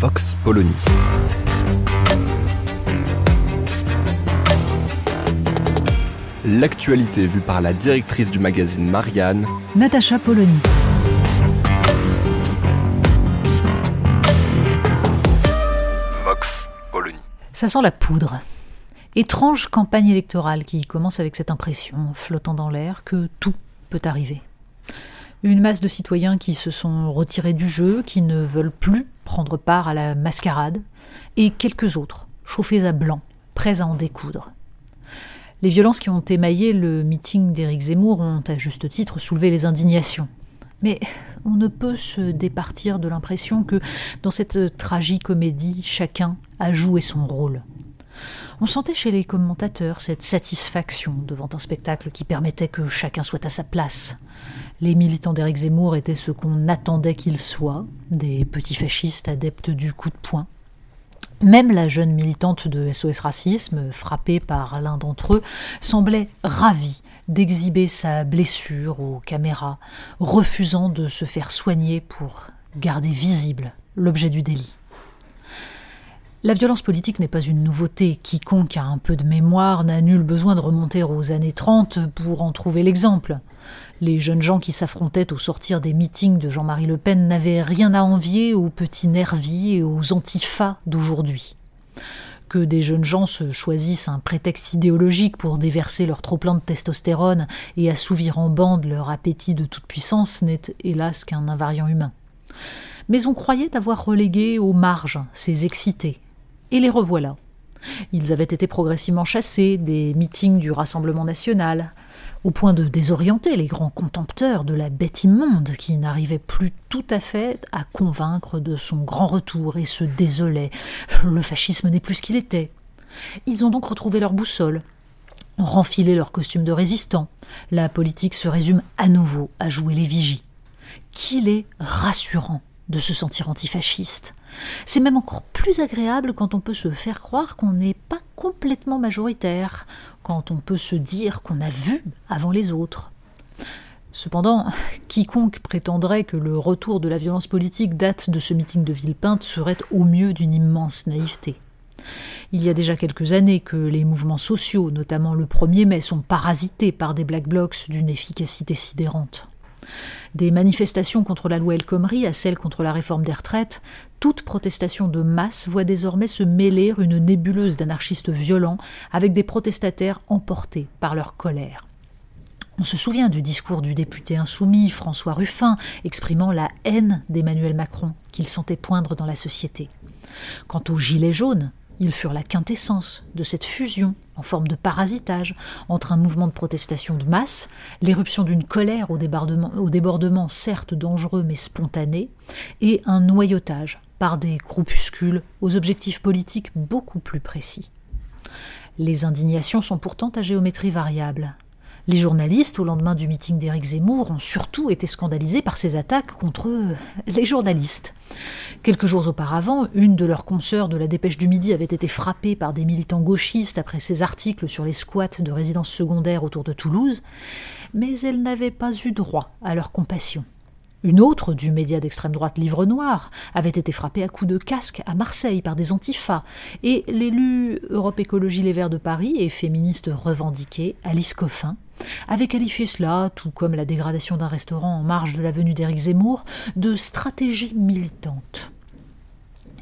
Vox Polony. L'actualité vue par la directrice du magazine Marianne, Natacha Polony. Vox Polony. Ça sent la poudre. Étrange campagne électorale qui commence avec cette impression, flottant dans l'air, que tout peut arriver. Une masse de citoyens qui se sont retirés du jeu, qui ne veulent plus prendre part à la mascarade, et quelques autres, chauffés à blanc, prêts à en découdre. Les violences qui ont émaillé le meeting d'Éric Zemmour ont à juste titre soulevé les indignations. Mais on ne peut se départir de l'impression que dans cette tragicomédie, chacun a joué son rôle. On sentait chez les commentateurs cette satisfaction devant un spectacle qui permettait que chacun soit à sa place. Les militants d'Éric Zemmour étaient ce qu'on attendait qu'ils soient, des petits fascistes adeptes du coup de poing. Même la jeune militante de SOS Racisme, frappée par l'un d'entre eux, semblait ravie d'exhiber sa blessure aux caméras, refusant de se faire soigner pour garder visible l'objet du délit. La violence politique n'est pas une nouveauté. Quiconque a un peu de mémoire n'a nul besoin de remonter aux années 30 pour en trouver l'exemple. Les jeunes gens qui s'affrontaient au sortir des meetings de Jean-Marie Le Pen n'avaient rien à envier aux petits nervis et aux antifas d'aujourd'hui. Que des jeunes gens se choisissent un prétexte idéologique pour déverser leur trop-plein de testostérone et assouvir en bande leur appétit de toute puissance n'est hélas qu'un invariant humain. Mais on croyait avoir relégué aux marges ces excités, et les revoilà. Ils avaient été progressivement chassés des meetings du Rassemblement national, au point de désorienter les grands contempteurs de la bête immonde qui n'arrivait plus tout à fait à convaincre de son grand retour et se désolait. Le fascisme n'est plus ce qu'il était. Ils ont donc retrouvé leur boussole, renfilé leur costume de résistant. La politique se résume à nouveau à jouer les vigies. Qu'il est rassurant de se sentir antifasciste. C'est même encore plus agréable quand on peut se faire croire qu'on n'est pas complètement majoritaire, quand on peut se dire qu'on a vu avant les autres. Cependant, quiconque prétendrait que le retour de la violence politique date de ce meeting de Villepinte serait au mieux d'une immense naïveté. Il y a déjà quelques années que les mouvements sociaux, notamment le 1er mai, sont parasités par des black blocs d'une efficacité sidérante. Des manifestations contre la loi El Khomri à celles contre la réforme des retraites, toute protestation de masse voit désormais se mêler une nébuleuse d'anarchistes violents avec des protestataires emportés par leur colère. On se souvient du discours du député insoumis François Ruffin exprimant la haine d'Emmanuel Macron qu'il sentait poindre dans la société. Quant aux Gilets jaunes, ils furent la quintessence de cette fusion en forme de parasitage entre un mouvement de protestation de masse, l'éruption d'une colère au débordement, certes dangereux mais spontané, et un noyautage par des groupuscules aux objectifs politiques beaucoup plus précis. Les indignations sont pourtant à géométrie variable. Les journalistes, au lendemain du meeting d'Éric Zemmour, ont surtout été scandalisés par ces attaques contre les journalistes. Quelques jours auparavant, une de leurs consoeurs de la Dépêche du Midi avait été frappée par des militants gauchistes après ses articles sur les squats de résidences secondaires autour de Toulouse, mais elle n'avait pas eu droit à leur compassion. Une autre, du média d'extrême droite Livre Noir, avait été frappée à coups de casque à Marseille par des antifas, et l'élu Europe Écologie Les Verts de Paris et féministe revendiquée, Alice Coffin, avait qualifié cela, tout comme la dégradation d'un restaurant en marge de l'avenue d'Éric Zemmour, de stratégie militante.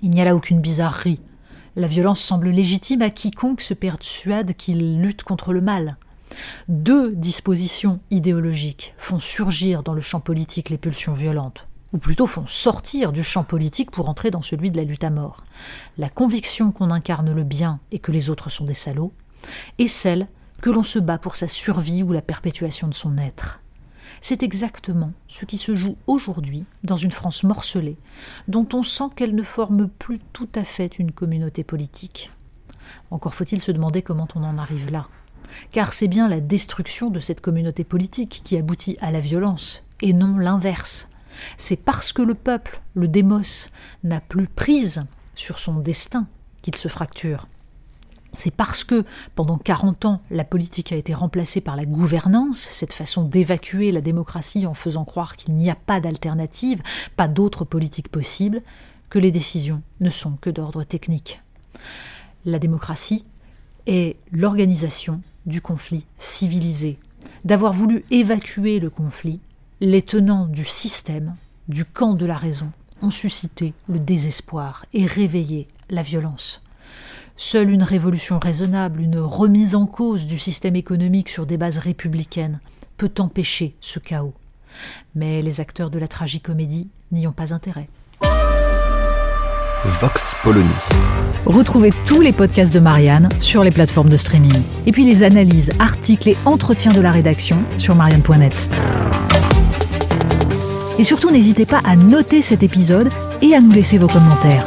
Il n'y a là aucune bizarrerie. La violence semble légitime à quiconque se persuade qu'il lutte contre le mal. Deux dispositions idéologiques font surgir dans le champ politique les pulsions violentes, ou plutôt font sortir du champ politique pour entrer dans celui de la lutte à mort. La conviction qu'on incarne le bien et que les autres sont des salauds, et celle que l'on se bat pour sa survie ou la perpétuation de son être. C'est exactement ce qui se joue aujourd'hui dans une France morcelée, dont on sent qu'elle ne forme plus tout à fait une communauté politique. Encore faut-il se demander comment on en arrive là. Car c'est bien la destruction de cette communauté politique qui aboutit à la violence, et non l'inverse. C'est parce que le peuple, le démos, n'a plus prise sur son destin qu'il se fracture. C'est parce que pendant 40 ans, la politique a été remplacée par la gouvernance, cette façon d'évacuer la démocratie en faisant croire qu'il n'y a pas d'alternative, pas d'autre politique possible, que les décisions ne sont que d'ordre technique. La démocratie est l'organisation du conflit civilisé. D'avoir voulu évacuer le conflit, les tenants du système, du camp de la raison, ont suscité le désespoir et réveillé la violence. Seule une révolution raisonnable, une remise en cause du système économique sur des bases républicaines peut empêcher ce chaos. Mais les acteurs de la tragicomédie n'y ont pas intérêt. Vox Polony. Retrouvez tous les podcasts de Marianne sur les plateformes de streaming. Et puis les analyses, articles et entretiens de la rédaction sur marianne.net. Et surtout, n'hésitez pas à noter cet épisode et à nous laisser vos commentaires.